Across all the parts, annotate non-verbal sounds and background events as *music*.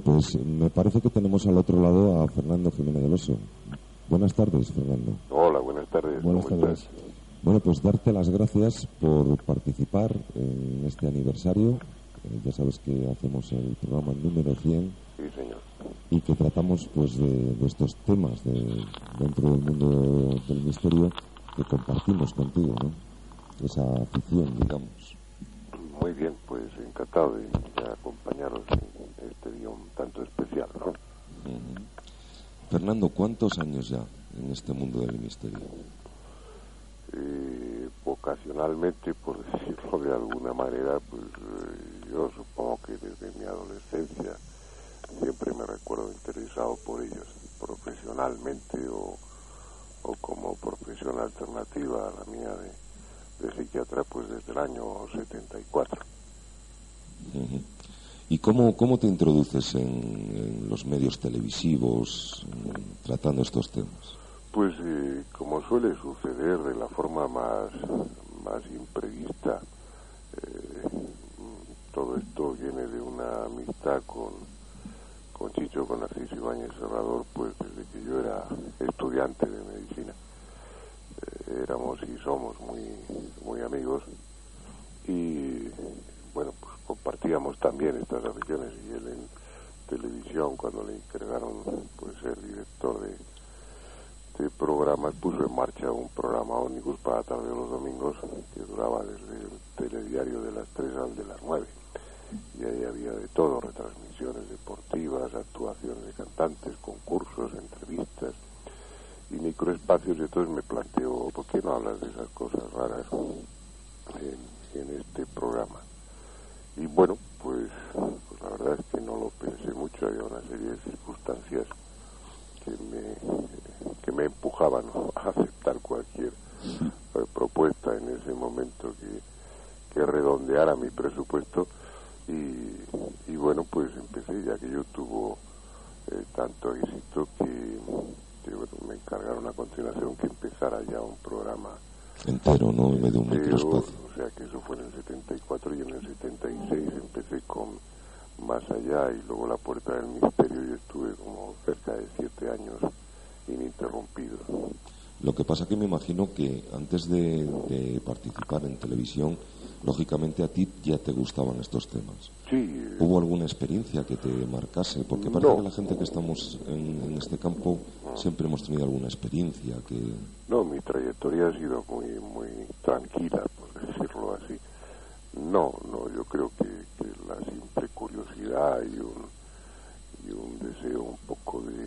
pues me parece que tenemos al otro lado a Fernando Jiménez del Oso. Buenas tardes, Fernando. Hola, buenas tardes. Buenas tardes. Bueno, pues darte las gracias por participar en este aniversario. Eh, ya sabes que hacemos el programa número 100. Sí, señor. Y que tratamos pues de, estos temas de, dentro del mundo del misterio que compartimos contigo, ¿no? Esa afición, digamos. Muy bien, pues encantado de, acompañaros en este día un tanto especial, ¿no? Fernando, ¿cuántos años ya en este mundo del misterio? Eh, vocacionalmente, por *laughs* decirlo de alguna manera, pues eh, yo supongo que desde mi adolescencia siempre me recuerdo interesado por ellos, profesionalmente o, como profesión alternativa a la mía de, psiquiatra, pues desde el año 74. ¿Y cómo, cómo te introduces en, los medios televisivos tratando estos temas? Pues eh, como suele suceder de la forma más, más imprevista, eh, todo esto viene de una amistad con, con Chicho, con Narciso Ibáñez Serrador, pues desde que yo era estudiante de medicina. Eh, éramos y somos muy, muy amigos y bueno, pues compartíamos también estas aficiones y él en televisión cuando le encargaron pues ser director de este programa puso en marcha un programa ómnibus para tarde de los domingos que duraba desde el telediario de las 3 al de las 9. Y ahí había de todo, retransmisiones deportivas, actuaciones de cantantes, concursos, entrevistas y microespacios. Y entonces me planteo, ¿por qué no hablas de esas cosas raras en este programa? Y bueno, pues, pues la verdad es que no lo pensé mucho, había una serie de circunstancias que me, que me empujaban a aceptar cualquier propuesta en ese momento que, que redondeara mi presupuesto. Y, y, bueno pues empecé ya que yo tuvo eh, tanto éxito que, me encargaron a continuación que empezara ya un programa entero, ¿no? En medio de un microespacio. O sea que eso fue en el 74 y en el 76 empecé con Más Allá y luego La Puerta del Misterio y estuve como cerca de siete años ininterrumpido. Lo que pasa que me imagino que antes de, participar en televisión, lógicamente a ti ya te gustaban estos temas. Sí. ¿Hubo alguna experiencia que te marcase? Porque parece que la gente que estamos en, este campo siempre hemos tenido alguna experiencia que... No, mi trayectoria ha sido muy, muy tranquila, por decirlo así. No, no, yo creo que, la simple curiosidad y un, y un deseo un poco de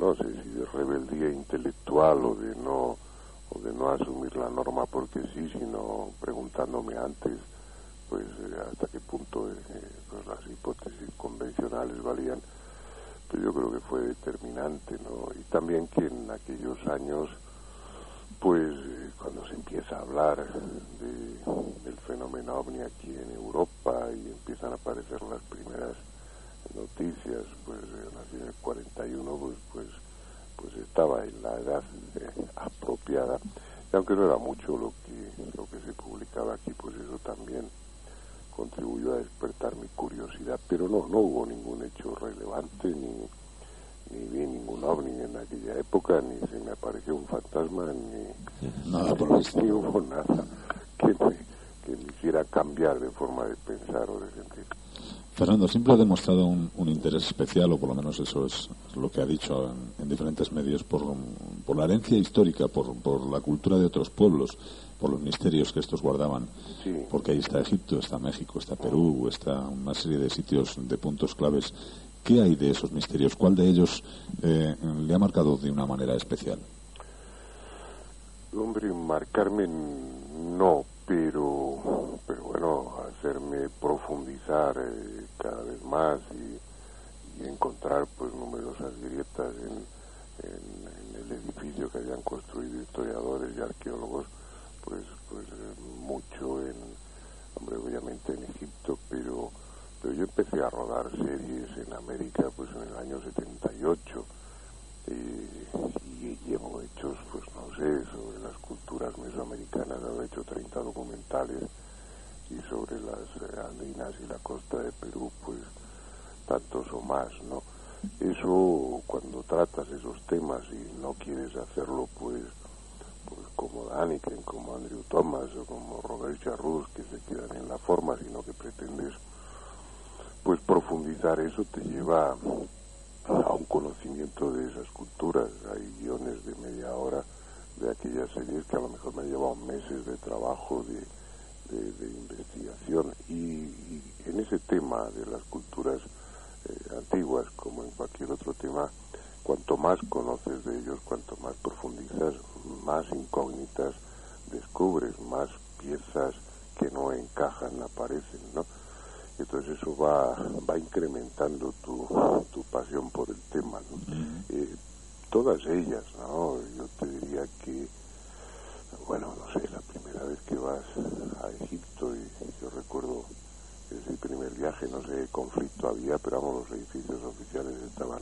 no sé si de rebeldía intelectual o de no o de no asumir la norma porque sí, sino preguntándome antes pues eh, hasta qué punto eh, pues, las hipótesis convencionales valían, pero yo creo que fue determinante, ¿no? Y también que en aquellos años, pues eh, cuando se empieza a hablar de, del fenómeno ovni aquí en Europa y empiezan a aparecer las primeras noticias, pues en el 41, pues, pues, pues estaba en la edad eh, apropiada. Y aunque no era mucho lo que, lo que se publicaba aquí, pues eso también contribuyó a despertar mi curiosidad. Pero no, no hubo ningún hecho relevante, ni, ni vi ningún ovni en aquella época, ni se me apareció un fantasma, ni, nada por *laughs* ni hubo nada que me, que me hiciera cambiar de forma de pensar o de sentir. Fernando siempre ha demostrado un, interés especial, o por lo menos eso es lo que ha dicho en, diferentes medios, por, la herencia histórica, por, la cultura de otros pueblos, por los misterios que estos guardaban. Porque ahí está Egipto, está México, está Perú, está una serie de sitios de puntos claves. ¿Qué hay de esos misterios? ¿Cuál de ellos eh, le ha marcado de una manera especial? Hombre, marcarme no, pero, pero bueno, hacerme profundizar eh, cada vez más y, encontrar pues numerosas grietas en, el edificio que hayan construido historiadores y arqueólogos, pues, pues eh, mucho en, hombre, obviamente en Egipto, pero, pero yo empecé a rodar series en América pues en el año 78 y llevo hechos, pues no sé, sobre las culturas mesoamericanas, he hecho 30 documentales y sobre las eh, andinas y la costa de Perú, pues tantos o más, ¿no? Eso, cuando tratas esos temas y no quieres hacerlo, pues, pues como Daniken, como Andrew Thomas o como Robert Charrus, que se quedan en la forma, sino que pretendes, pues, profundizar eso te lleva conocimiento de esas culturas. Hay guiones de media hora de aquellas series que a lo mejor me han llevado meses de trabajo, de, investigación. Y, en ese tema de las culturas eh, antiguas, como en cualquier otro tema, cuanto más conoces de ellos, cuanto más profundizas, más incógnitas descubres, más piezas que no encajan aparecen, ¿no? Entonces eso va, va incrementando tu, tu pasión por el tema. Eh, todas ellas, ¿no? Yo te diría que, bueno, no sé, la primera vez que vas a Egipto, y yo recuerdo ese primer viaje, no sé qué conflicto había, pero vamos, los edificios oficiales estaban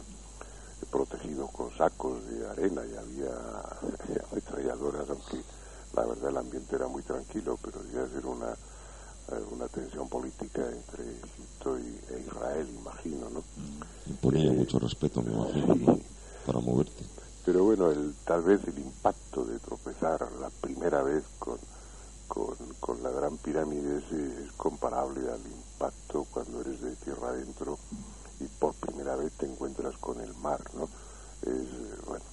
protegidos con sacos de arena y había *laughs* ametralladoras, aunque la verdad el ambiente era muy tranquilo, pero debía ser una una tensión política entre Egipto y, e Israel, imagino, ¿no? Ponía mucho respeto, me imagino, para moverte. Pero bueno, el, tal vez el impacto de tropezar la primera vez con, con, la Gran Pirámide es, comparable al impacto cuando eres de tierra adentro y por primera vez te encuentras con el mar, ¿no? Es, bueno,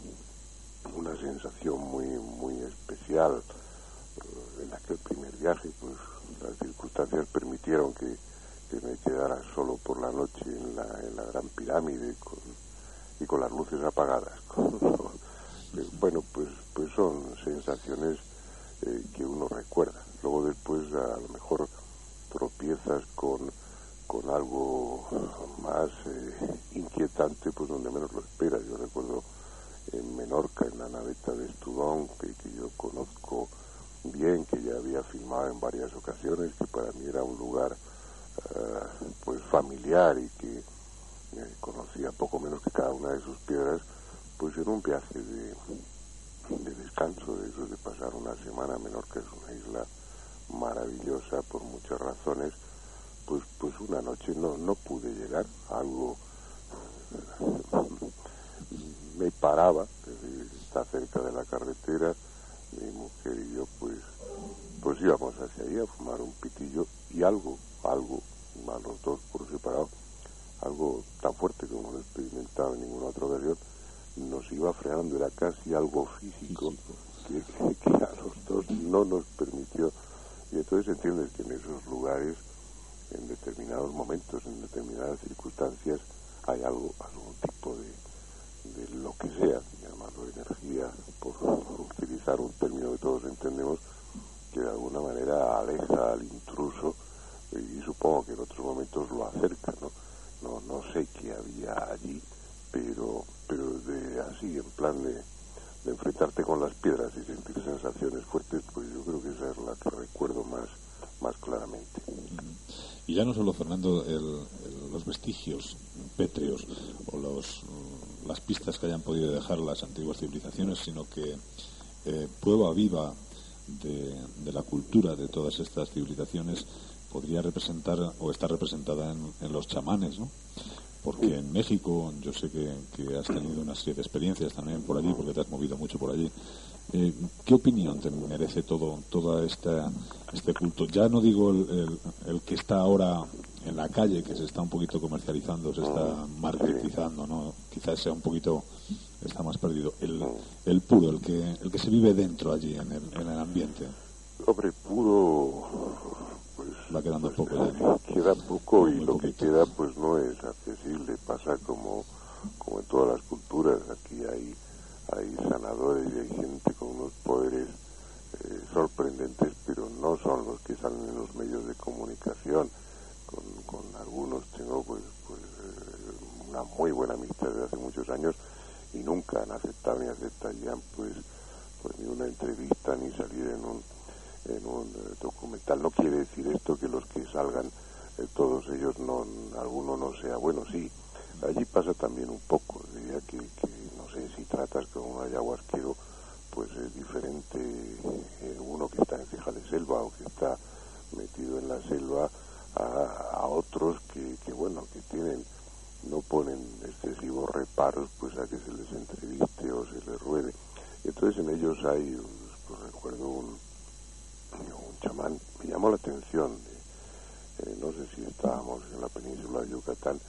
una sensación muy, muy especial eh, en aquel primer viaje, pues las circunstancias permitieron que, me quedara solo por la noche en la, en la Gran Pirámide con, y con las luces apagadas. *laughs* bueno, pues, pues son sensaciones eh, que uno recuerda. Luego después a lo mejor tropiezas con, con algo más eh, inquietante, pues donde menos lo esperas. Yo recuerdo en Menorca, en la naveta de Estudón, que, que yo conozco bien, que ya había filmado en varias ocasiones, que para mí era un lugar eh, pues familiar y que eh, conocía poco menos que cada una de sus piedras, pues en un viaje de, de descanso, de eso de pasar una semana menor que es una isla maravillosa por muchas razones, pues pues una noche no, no pude llegar, algo eh, me paraba, está cerca de la carretera, mi mujer y yo pues pues íbamos hacia allí a fumar un pitillo y algo, algo, a los dos por separado, algo tan fuerte como no he experimentado en ninguna otra ocasión, nos iba frenando, era casi algo físico *laughs* que, a los dos no nos permitió. Y entonces entiendes que en esos lugares, en determinados momentos, en determinadas circunstancias, hay algo, algún tipo de, de lo que sea, llamarlo energía, por, utilizar un término que todos entendemos, que de alguna manera aleja al intruso y, supongo que en otros momentos lo acerca, ¿no? No, no sé qué había allí, pero, pero de así, en plan de, de enfrentarte con las piedras y sentir sensaciones fuertes, pues yo creo que esa es la que recuerdo más, más claramente. Y ya no solo, Fernando, los vestigios pétreos o los, las pistas que hayan podido dejar las antiguas civilizaciones, sino que eh, prueba viva de, la cultura de todas estas civilizaciones podría representar o estar representada en, los chamanes, ¿no? Porque en México, yo sé que, has tenido una serie de experiencias también por allí, porque te has movido mucho por allí. Eh, ¿Qué opinión te merece todo toda esta, este culto? Ya no digo el, el que está ahora en la calle, que se está un poquito comercializando, se está ah, marketizando, ¿no? Quizás sea un poquito, está más perdido. El, el puro, el que, el que se vive dentro allí, en el, en el ambiente. Hombre, puro, pues... Va quedando pues, poco ya. Queda poco y lo que queda pues no es accesible. Pasa como, como en todas las culturas. Aquí hay, hay sanadores y hay gente con unos poderes eh, sorprendentes, pero no son los que salen en los medios de comunicación con, algunos tengo pues, pues eh, una muy buena amistad desde hace muchos años y nunca han aceptado ni aceptarían pues, pues ni una entrevista ni salir en un, en un eh, documental. No quiere decir esto que los que salgan eh, todos ellos no, alguno no sea bueno, sí. Allí pasa también un poco, diría que, que no sé si tratas con un ayahuasquero, pues es diferente uno que está en ceja de selva o que está metido en la selva otros que, que, bueno, que tienen no ponen excesivos reparos pues a que se les entreviste o se les ruede. Entonces en ellos hay, pues, recuerdo un, un chamán, me llamó la atención, eh, no sé si estábamos en la península de Yucatán,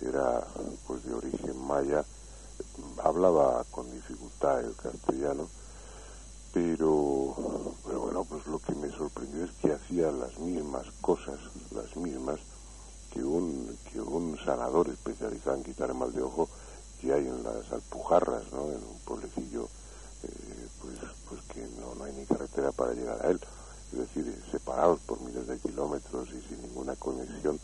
era pues de origen maya, hablaba con dificultad el castellano, pero, pero bueno, pues lo que me sorprendió es que hacía las mismas cosas, las mismas, que un, que un sanador especializado en quitar el mal de ojo que hay en las Alpujarras, ¿no? en un pueblecillo eh, pues, pues que no, no hay ni carretera para llegar a él, es decir, separados por miles de kilómetros y sin ninguna conexión,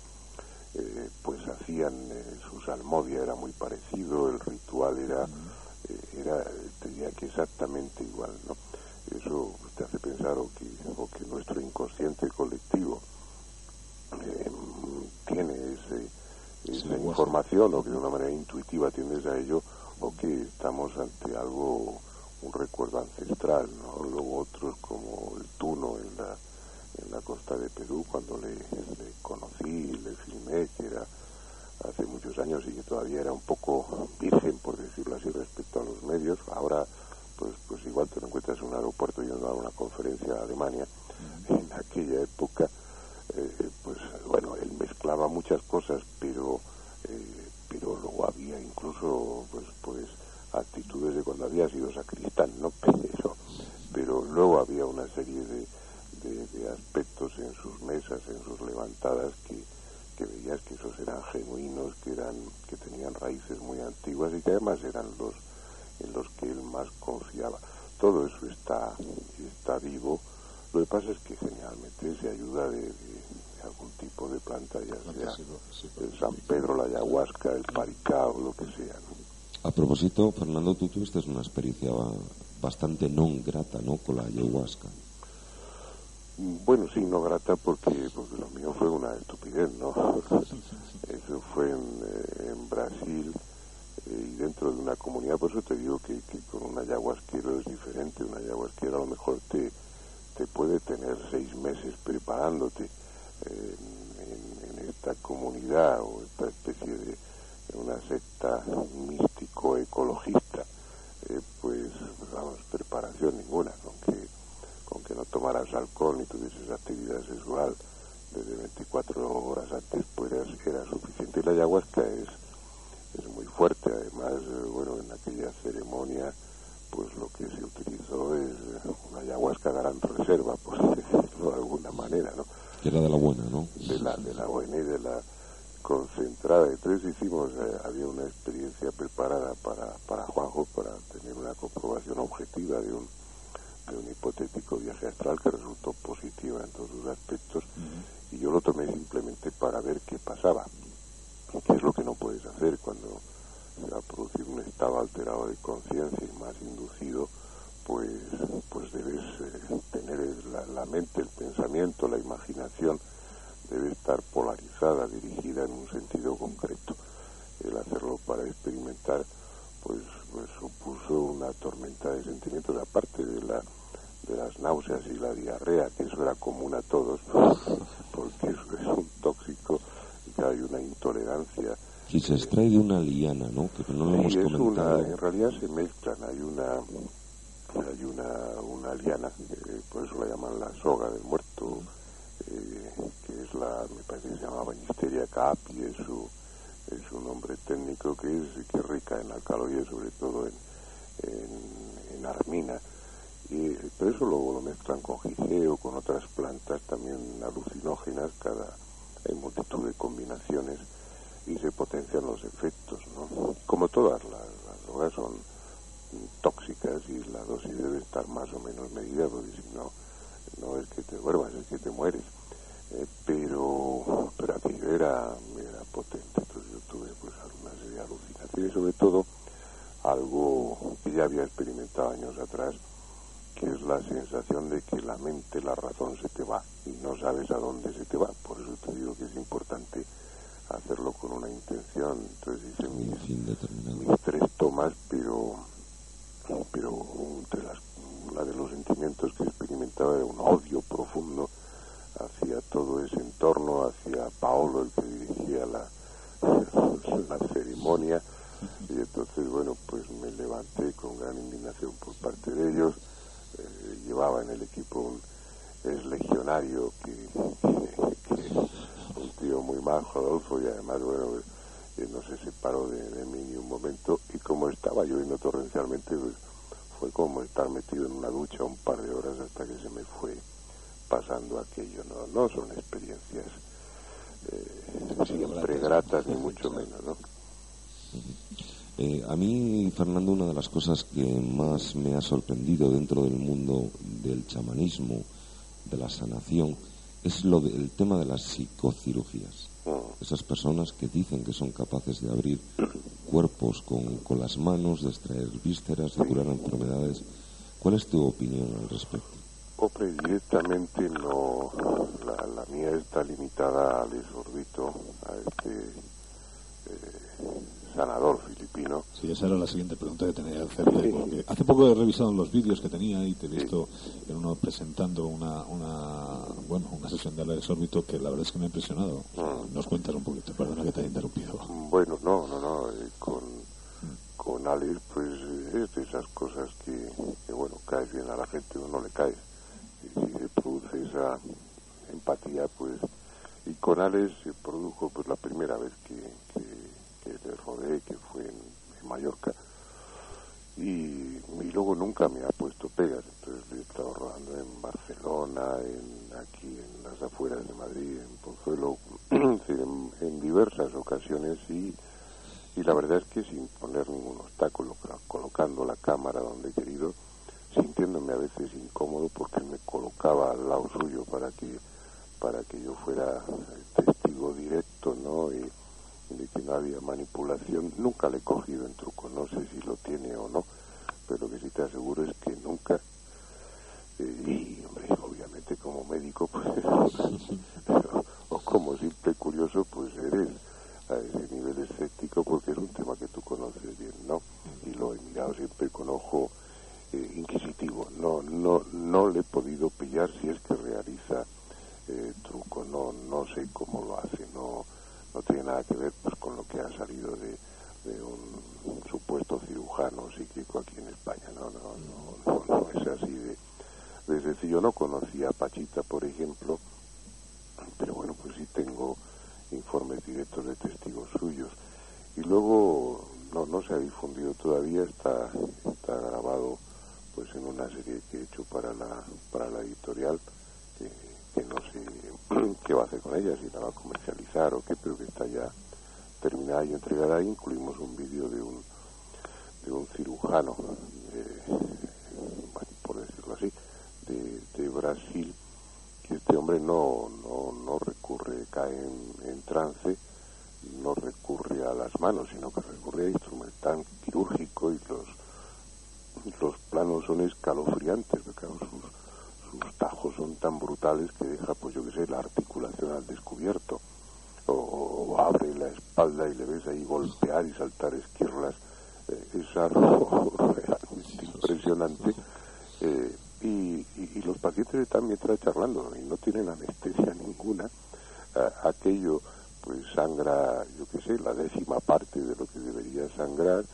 eh, pues hacían eh, su salmodia, era muy parecido, el ritual era, era, tenía que exactamente igual, ¿no? Eso te hace pensar o que, o que nuestro inconsciente colectivo tiene esa información o que de una manera intuitiva tiendes a ello o que estamos ante algo, un recuerdo ancestral, ¿no? Luego otros como el Tuno en la, en la costa de Perú, cuando le, le conocí, le filmé, que era hace muchos años y que todavía era un poco virgen, por decirlo así, respecto a los medios. Ahora, pues, pues igual te lo encuentras en un aeropuerto y a dar una conferencia a Alemania. En aquella época eh, pues bueno, él mezclaba muchas cosas, pero eh, pero luego había incluso pues pues actitudes de cuando había sido sacristán, no pero, pero luego había una serie de, de, aspectos en sus mesas, en sus levantadas que, que veías que esos eran genuinos, que eran que tenían raíces muy antiguas y que además eran los en los que él más confiaba. Todo eso está está vivo lo que pasa es que generalmente se ayuda de, algún tipo de planta, ya sea el San Pedro, la ayahuasca, el paricao, lo que sea. A propósito, Fernando, tú tuviste una experiencia bastante no grata, ¿no?, con la ayahuasca. Bueno, sí, no grata porque, porque lo mío fue una estupidez, ¿no? *laughs* Eso fue en, eh, Brasil eh, y dentro de una comunidad, por eso te digo que, que con un ayahuasquero es diferente. Un ayahuasquero a lo mejor te, te puede tener seis meses preparándote en, esta comunidad o esta especie de, una secta místico-ecologista, eh, pues, vamos, preparación ninguna, con que, con que no tomaras alcohol ni tuvieses actividad sexual desde 24 horas antes, pues era, suficiente. Y la ayahuasca es, es muy fuerte, además, eh, bueno, en aquella ceremonia pues lo que se utilizó es una ayahuasca gran reserva, por *laughs* decirlo de alguna manera, ¿no? Que era de la buena, ¿no? De la, de la buena y de la concentrada. Entonces hicimos, eh, había una experiencia preparada para, para Juanjo para tener una comprobación objetiva de un, de un hipotético viaje astral que resultó positiva en todos sus aspectos y yo lo tomé simplemente para ver qué pasaba, qué es lo que no puedes hacer cuando se va a producir un estado alterado de conciencia y más inducido, pues, pues debes eh, tener la, mente, el pensamiento, la imaginación, debe estar polarizada, dirigida en un sentido concreto. El hacerlo para experimentar, pues, pues supuso una tormenta de sentimientos, aparte de la de las náuseas y la diarrea, que eso era común a todos, *laughs* porque eso es un tóxico y hay una intolerancia si se extrae de una liana, ¿no? Que no lo hemos comentado. en realidad se mezclan, hay una hay una, una liana, eh, por eso la llaman la soga del muerto, eh, que es la, me parece que se llama Banisteria capi, es su, es su nombre técnico, que es, que rica en alcaloides, sobre todo en, en, en armina. Y, pero eso luego lo mezclan con gigeo, con otras plantas también alucinógenas, cada, hay multitud de combinaciones y se potencian los efectos, ¿no? Como todas las, drogas son tóxicas y la dosis debe estar más o menos medida, porque si no, no es que te duermas, es que te mueres. Eh, pero, pero aquello era, era potente, entonces yo tuve pues alguna serie de alucinaciones y sobre todo algo que ya había experimentado años atrás, que es la sensación de que la mente, la razón se te va y no sabes a dónde se te va. Por eso te digo que es importante hacerlo con una intención. Entonces hice mis, tres tomas, pero, pero entre las, una de los sentimientos que experimentaba era un odio profundo hacia todo ese entorno, hacia Paolo, el que dirigía la, la ceremonia y entonces, bueno, pues me levanté con gran indignación por parte de ellos. Eh, llevaba en el equipo un es legionario que, un majo, Adolfo, y además, bueno, no se separó de, mí ni un momento. Y como estaba lloviendo torrencialmente, pues fue como estar metido en una ducha un par de horas hasta que se me fue pasando aquello. No, no son experiencias eh, siempre gratas, ni mucho menos, ¿no? Eh, a mí, Fernando, una de las cosas que más me ha sorprendido dentro del mundo del chamanismo, de la sanación, es lo el tema de las psicocirugías. Esas personas que dicen que son capaces de abrir cuerpos con, con las manos, de extraer vísceras, de curar enfermedades. ¿Cuál es tu opinión al respecto? Hombre, directamente no. La, la, mía está limitada al exorbito, a este eh, sanador filipino. Sí, esa era la siguiente pregunta que tenía que hacerle, porque hace poco he revisado los vídeos que tenía y te he visto en uno presentando una, una, bueno, una sesión de Alex Órbito que la verdad es que me ha impresionado. Mm. Nos cuentas un poquito, perdona que te haya interrumpido. Bueno, no, no, no, eh, con, con Alex pues es de esas cosas que, que, bueno, caes bien a la gente o no le caes. Y si se produce esa empatía, pues, y con Alex se produjo pues la primera vez que, que le que fue en, Mallorca, y, luego nunca me ha puesto pegas, entonces he estado rodando en Barcelona, en, aquí en las afueras de Madrid, en Pozuelo, *clears throat* en, diversas ocasiones y, y la verdad es que sin poner ningún obstáculo, colocando la cámara donde he querido, sintiéndome a veces incómodo porque me colocaba al lado suyo para que para que yo fuera testigo directo, ¿no? Y, de que no había manipulación, nunca le he cogido en truco, no sé si lo tiene o no, pero que sí te aseguro es que nunca, eh, y hombre, obviamente como médico, *laughs* pues, o como simple curioso, pues eres a ese nivel escéptico porque es un tema que tú conoces bien, ¿no? Y lo he mirado siempre con ojo eh, inquisitivo, no, no, no le he podido pillar si es que realiza eh, truco, no, no sé cómo lo hace, no no tiene nada que ver pues con lo que ha salido de, un, supuesto cirujano psíquico aquí en España. No no no, no, es así de, de sencillo. No conocía a Pachita por ejemplo pero bueno pues sí tengo informes directos de testigos suyos. Y luego no no se ha difundido todavía está está grabado pues en una serie que he hecho para la para la editorial que no sé *clears throat* qué va a hacer con ella, si la va a comercializar o qué, pero que está ya terminada y entregada. Incluimos un vídeo de un, de un cirujano, por decirlo así, de, de, Brasil, que este hombre no, no, no recurre, cae en, trance, no recurre a las manos, sino que recurre a instrumental quirúrgico y los, los planos son escalofriantes, porque sus sus tajos son tan brutales que deja, pues yo que sé, la articulación al descubierto. O, abre la y ahí golpear y saltar esquirlas. Eh, es algo *laughs* realmente impresionante. Eh, y, los pacientes están mientras charlando y no tienen anestesia *laughs* ninguna. aquello pues sangra, yo qué sé, la décima parte de lo que debería sangrar.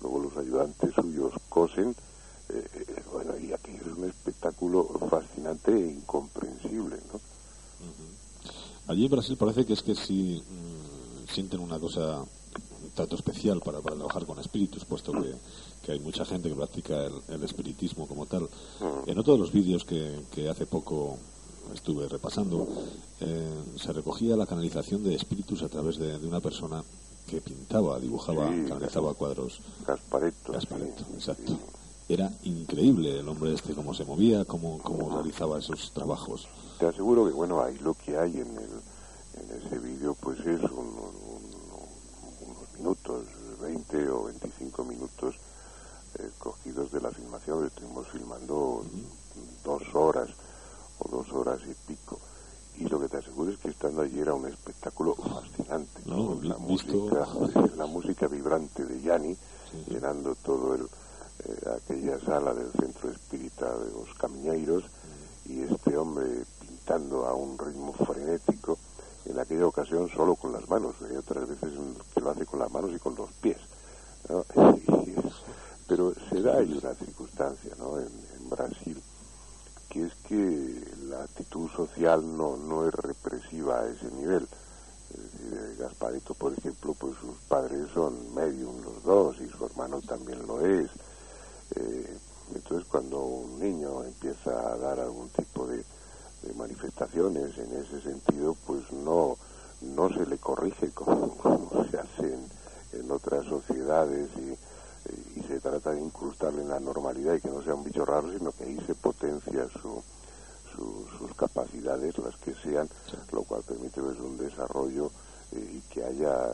Luego los ayudantes suyos cosen eh, bueno, y aquí es un espectáculo fascinante e incomprensible, ¿no? Allí en Brasil parece que es que si sienten una cosa, un trato especial para, para trabajar con espíritus, puesto que, que hay mucha gente que practica el, espiritismo como tal. En otro de los vídeos que, que hace poco estuve repasando, eh, se recogía la canalización de espíritus a través de, una persona que pintaba, dibujaba, canalizaba cuadros. Gaspareto. Gaspareto, exacto era increíble el hombre este, cómo se movía, cómo, cómo realizaba esos trabajos. Te aseguro que, bueno, ahí lo que hay en, el, en ese vídeo, pues es unos minutos, 20 o 25 minutos eh, cogidos de la filmación, estuvimos filmando dos horas o dos horas y pico. Y lo que te aseguro es que estando allí era un espectáculo fascinante. la, música, la música vibrante de Yanni, llenando todo el eh, aquella sala del centro espírita de los Camiñeiros y este hombre pintando a un ritmo frenético en aquella ocasión solo con las manos, hay otras veces que lo hace con las manos y con los pies. *laughs* pero se da ahí una circunstancia ¿no? en, Brasil, que es que la actitud social no, no es represiva a ese nivel. Gasparito, por ejemplo, pues sus padres son medium los dos y su hermano también lo es. Eh, entonces cuando un niño empieza a dar algún tipo de, manifestaciones en ese sentido, pues no, no se le corrige como, *laughs* se hace en, otras sociedades y, se trata de incrustarle en la normalidad y que no sea un bicho raro, sino que ahí se potencia su, sus capacidades, las que sean, lo cual permite pues, un desarrollo eh, y que haya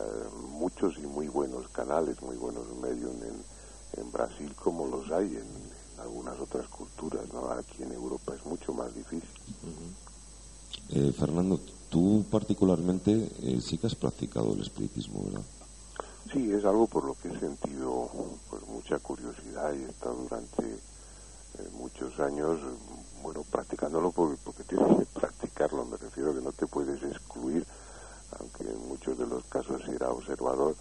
muchos y muy buenos canales, muy buenos medios en, en Brasil como los hay en, algunas otras culturas, ¿no? Aquí en Europa es mucho más difícil. Eh, Fernando, tú particularmente eh, sí que has practicado el espiritismo, ¿verdad? Sí, es algo por lo que he sentido pues, mucha curiosidad y he estado durante eh, muchos años, bueno, practicándolo porque, porque tienes que practicarlo, me refiero a que no te puedes excluir, aunque en muchos de los casos si era observador,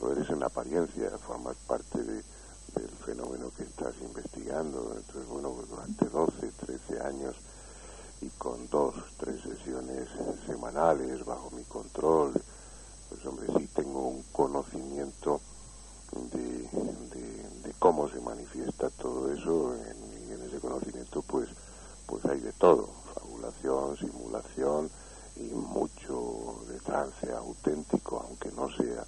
lo eres en apariencia, formas parte de, del fenómeno que estás investigando. Entonces, bueno, durante 12, 13 años y con dos, tres sesiones semanales bajo mi control, pues hombre, sí tengo un conocimiento de, de, cómo se manifiesta todo eso en, y en ese conocimiento pues, pues hay de todo, fabulación, simulación y mucho de trance auténtico, aunque no sea,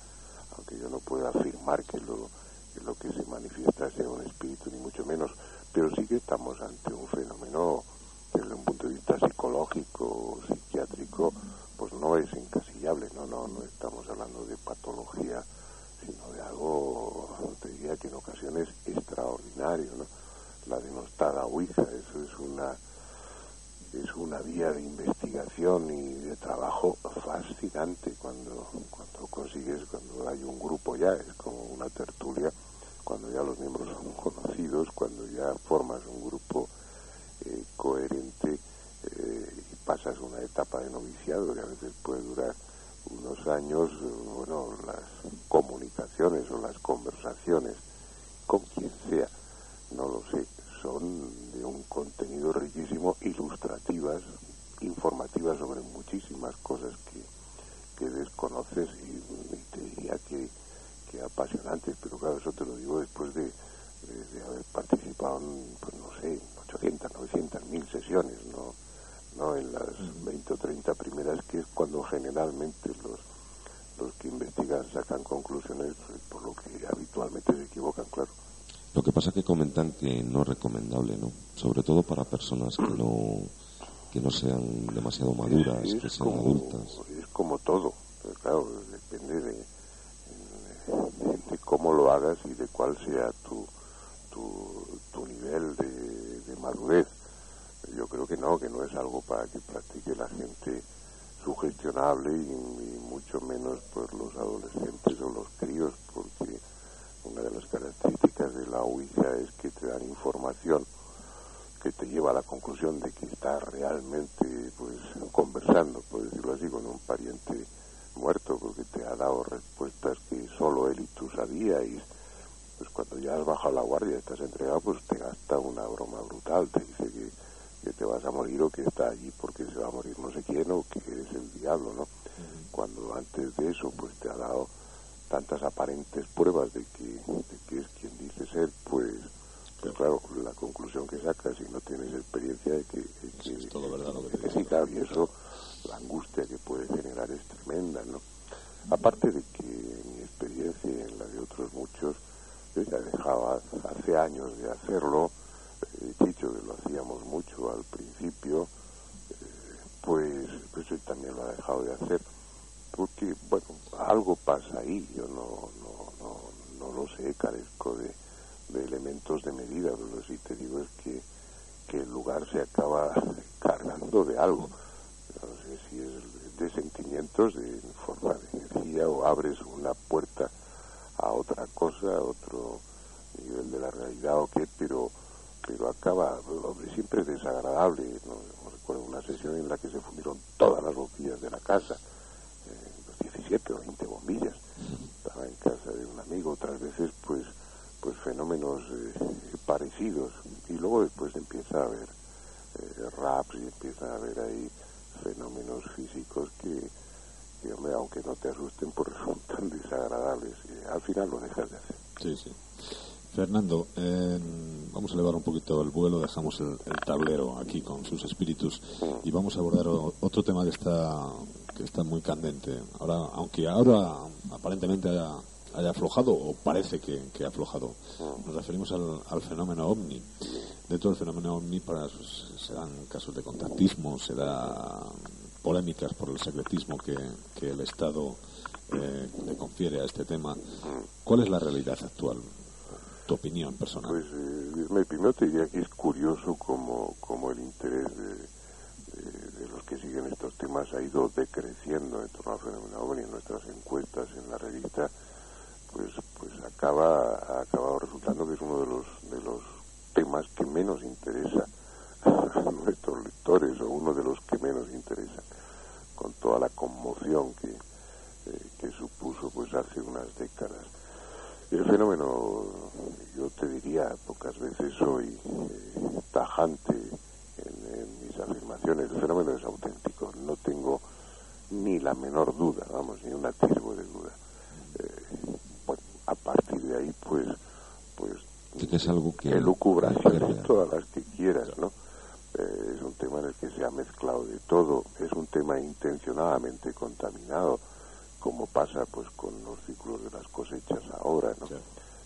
aunque yo no pueda afirmar que lo que lo que se manifiesta sea un espíritu, ni mucho menos, pero sí que estamos ante un fenómeno desde un punto de vista psicológico, psiquiátrico, pues no es encasillable, no, no, no estamos hablando de patología, sino de algo, te diría que en ocasiones extraordinario, ¿no? La denostada Ouija, eso es una es una vía de investigación y de trabajo fascinante cuando, cuando consigues, cuando hay un grupo ya, es como una tertulia, cuando ya los miembros son conocidos, cuando ya formas un grupo eh, coherente eh, y pasas una etapa de noviciado que a veces puede durar unos años, bueno, las comunicaciones o las conversaciones con quien sea, no lo sé, son de un contenido riquísimo, ilustrativas, informativas sobre muchísimas cosas que, desconoces y, te diría que, que, apasionantes, pero claro, eso te lo digo después de, haber participado en, pues no sé, 800, 900, 1000 sesiones, ¿no? no en las 20 o 30 primeras, que es cuando generalmente los, los que investigan sacan conclusiones por lo que habitualmente se equivocan, claro. Lo que pasa que comentan que no es recomendable, ¿no? Sobre todo para personas que no que no sean demasiado maduras, que sean adultas. Es como todo, claro, depende de, de, cómo lo hagas y de cuál sea tu, tu, nivel de, madurez. Yo creo que no, que no es algo para que practique la gente sugestionable y, y mucho menos por los adolescentes o los críos, porque una de las características de la Ouija es que te dan información que te lleva a la conclusión de que estás realmente pues conversando, por decirlo así, con un pariente muerto, porque te ha dado respuestas que solo él y tú sabíais. Pues cuando ya has bajado la guardia, estás entregado, pues te gasta una broma brutal, te dice que, que te vas a morir o que está allí porque se va a morir no sé quién o que eres el diablo, ¿no? Cuando antes de eso, pues te ha dado tantas aparentes pruebas de que, es quien dice ser, pues, claro, la conclusión que sacas si no tienes experiencia de que, es todo verdad lo que, claro, y eso, la angustia que puede generar es tremenda, ¿no? Aparte de que en mi experiencia y en la de otros muchos, yo ya dejaba hace años de hacerlo, he eh, dicho que lo hacíamos mucho al principio, eh, pues, pues también lo ha dejado de hacer. Porque, bueno, algo pasa ahí, yo no, no, no, no lo sé, carezco de, de elementos de medida, lo que sí te digo es que, que el lugar se acaba *laughs* cargando de algo, no sé si es de sentimientos, de forma de energía, o abres una puerta a otra cosa, a otro nivel de la realidad o qué, pero pero acaba, hombre, siempre es desagradable. ¿no? Recuerdo una sesión en la que se fundieron todas las boquillas de la casa diré, pero 20 bombillas. Estaba en casa de un amigo, otras veces pues pues fenómenos eh, parecidos y luego después empieza a haber eh, raps y empieza a haber ahí fenómenos físicos que, aunque no te asusten, pues *laughs* resultan desagradables. Y al final lo dejas de hacer. Sí, sí. Fernando, vamos a elevar un poquito el vuelo, dejamos el, tablero aquí con sus espíritus y vamos a abordar otro tema que está que está muy candente. Ahora, aunque ahora aparentemente haya, haya aflojado o parece que, ha aflojado, nos referimos al, fenómeno ovni. Dentro del fenómeno ovni para, se dan casos de contactismo, se da polémicas por el secretismo que, que el Estado eh, le confiere a este tema. ¿Cuál es la realidad actual? tu opinión personal. Pues eh, primero te diría que es curioso como, como el interés de, de, los que siguen estos temas ha ido decreciendo en torno al fenómeno OVNI en nuestras encuestas en la revista, pues pues acaba ha acabado resultando que es uno de los de los temas que menos interesa *laughs* a nuestros lectores o uno de los que menos interesa con toda la conmoción que, eh, que supuso pues hace unas décadas el fenómeno, yo te diría, pocas veces soy eh, tajante en, mis afirmaciones. El fenómeno es auténtico, no tengo ni la menor duda, vamos, ni un atisbo de duda. Eh, a partir de ahí, pues, pues, que es algo que elucubraciones todas las que quieras, ¿no? Eh, es un tema en el que se ha mezclado de todo, es un tema intencionadamente contaminado como pasa pues con los ciclos de las cosechas ahora, ¿no?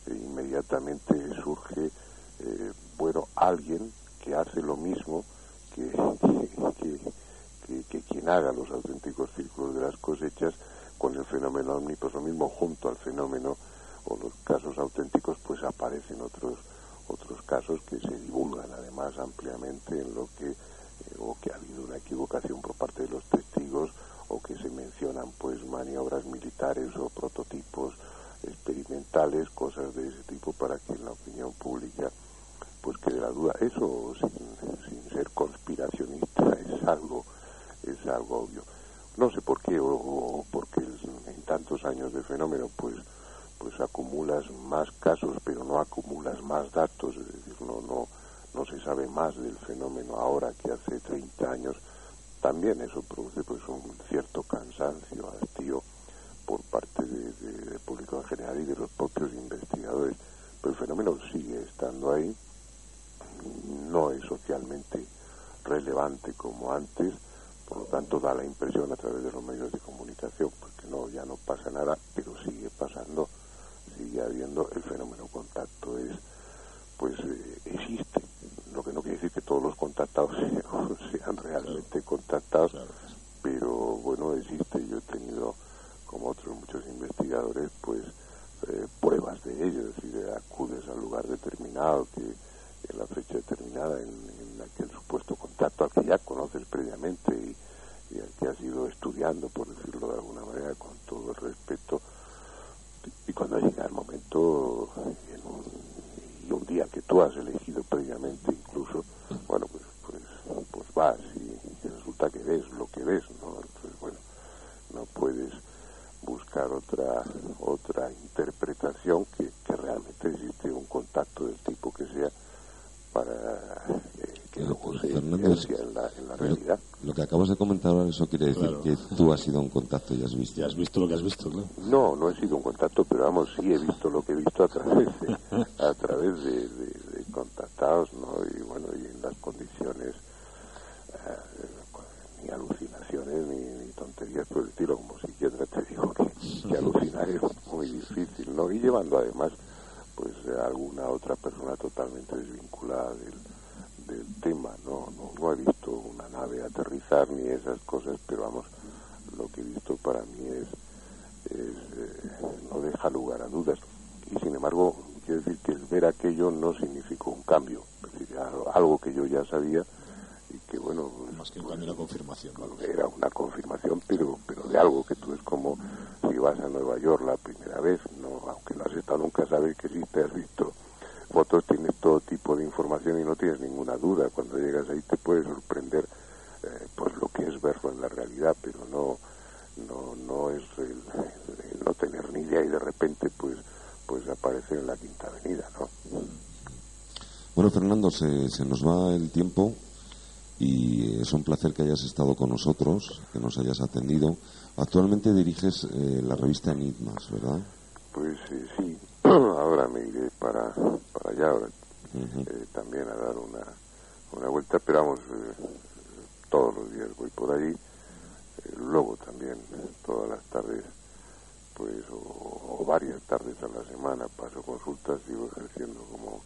E inmediatamente surge, eh, bueno, alguien que hace lo mismo que, que, que, quien haga los auténticos círculos de las cosechas con el fenómeno pues lo mismo junto al fenómeno o los casos auténticos, pues aparecen otros otros casos que se divulgan además ampliamente en lo que eh, o que ha habido una equivocación por parte de los testigos o que se mencionan pues maniobras militares o prototipos experimentales, cosas de ese tipo para que en la opinión pública pues quede la duda. Eso sin, ser conspiracionista es algo es algo obvio. No sé por qué o, porque en tantos años de fenómeno pues pues acumulas más casos pero no acumulas más datos, es decir, no no no se sabe más del fenómeno ahora que hace 30 años también eso produce pues un cierto cansancio, hastío por parte del público en general y de los propios investigadores. Pero el fenómeno sigue estando ahí, no es socialmente relevante como antes, por lo tanto da la impresión a través de los medios de comunicación, porque no, ya no pasa nada, pero sigue pasando, sigue habiendo el fenómeno contacto, es, pues eh, existe, lo que no quiere decir que todos los contactados *laughs* sean, realmente contactados, pero bueno, existe, yo he tenido, como otros muchos investigadores, pues eh, pruebas de ello, es decir, acudes al lugar determinado, que en la fecha determinada, en, aquel supuesto contacto al que ya conoces previamente y, al que has ido estudiando, por decirlo de alguna manera, con todo el respeto, y cuando llega el momento, en un, y un día que tú has elegido previamente incluso, bueno, pues, pues, pues vas y, resulta que ves lo que ves, ¿no? Entonces, bueno, no puedes buscar otra otra interpretación que, que realmente existe un contacto del tipo que sea para eh, que luego se en la, en la realidad. Lo, que acabas de comentar ahora, eso quiere decir que tú has sido un contacto y has visto. Y has visto lo que has visto, ¿no? No, no he sido un contacto, pero vamos, sí he visto lo que he visto a través de, *laughs* a través de, contactados, ¿no? Y bueno, y en las condiciones, eh, ni alucinaciones ni, tonterías por el estilo, como psiquiatra te digo que, que *laughs* alucinar es muy difícil, ¿no? Y llevando además pues alguna otra persona totalmente desvinculada del, del tema. ¿no? No, he visto una nave aterrizar ni esas cosas, pero vamos, lo que he visto para mí es, eh, no deja lugar a dudas. Y sin embargo, quiero decir que el ver aquello no significó un cambio, es decir, algo que yo ya sabía y que bueno más que un cambio confirmación era una confirmación pero pero de algo que tú es como si vas a Nueva York la primera vez no aunque no has estado nunca sabes que existe has visto fotos tienes todo tipo de información y no tienes ninguna duda cuando llegas ahí te puede sorprender eh, pues lo que es verlo en la realidad pero no no no es el, no tener ni idea y de repente pues pues aparecer en la Quinta Avenida, ¿no? Bueno, Fernando, se, se nos va el tiempo y es un placer que hayas estado con nosotros, que nos hayas atendido. Actualmente diriges eh, la revista Enigmas, ¿verdad? Pues eh, sí, *clears throat* ahora me iré para, para allá, ahora, eh, también a dar una, una vuelta, pero vamos, todos los días voy por allí, luego también todas las tardes, pues, o, varias tardes a la semana paso consultas, sigo ejerciendo como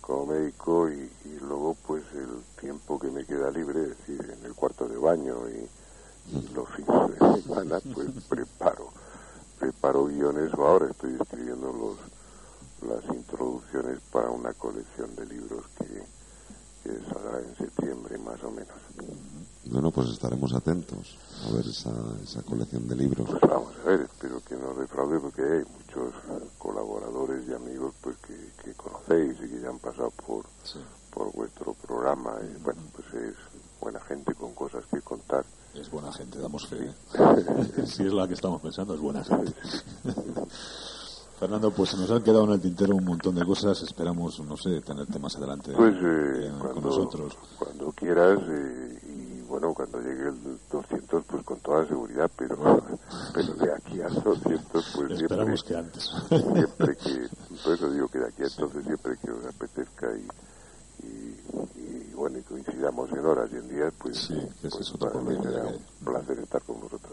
como médico y, luego pues el tiempo que me queda libre, es decir, en el cuarto de baño y, los fines de semana, pues preparo, preparo guiones o ahora estoy escribiendo los las introducciones para una colección de libros que, que saldrá en septiembre más o menos. Bueno, pues estaremos atentos a ver esa, esa colección de libros. Pues vamos a ver, espero que no defraude porque hay muchos colaboradores y amigos pues que, conocéis y que ya han pasado por, por vuestro programa y bueno, pues es buena gente con cosas que contar. Es buena gente, damos fe. si *laughs* es la que estamos pensando, es buena gente. *laughs* Fernando, pues se nos han quedado en el tintero un montón de cosas. Esperamos, no sé, tenerte más adelante pues, eh, con nosotros. Cuando quieras eh, y bueno, cuando llegue el 200, pues con toda seguridad, pero, pero de aquí al 200, pues Esperamos que antes. Siempre que, por eso digo que de aquí a entonces siempre que os apetezca y, y, bueno, y coincidamos en horas y en días, pues, sí, pues para mí será un placer estar con vosotros.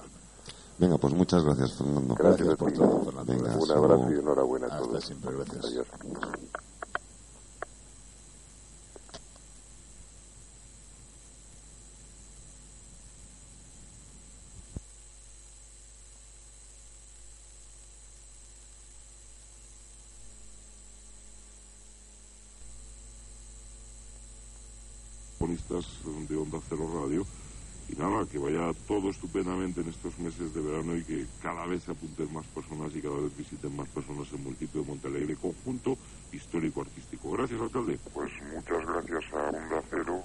Venga, pues muchas gracias, Fernando. Gracias, por todo, Fernando. Venga, un abrazo y enhorabuena a todos. siempre, gracias. Adiós. De Onda Cero Radio y nada, que vaya todo estupendamente en estos meses de verano y que cada vez se apunten más personas y cada vez visiten más personas el municipio de Montalegre, conjunto histórico-artístico. Gracias, alcalde. Pues muchas gracias a Onda Cero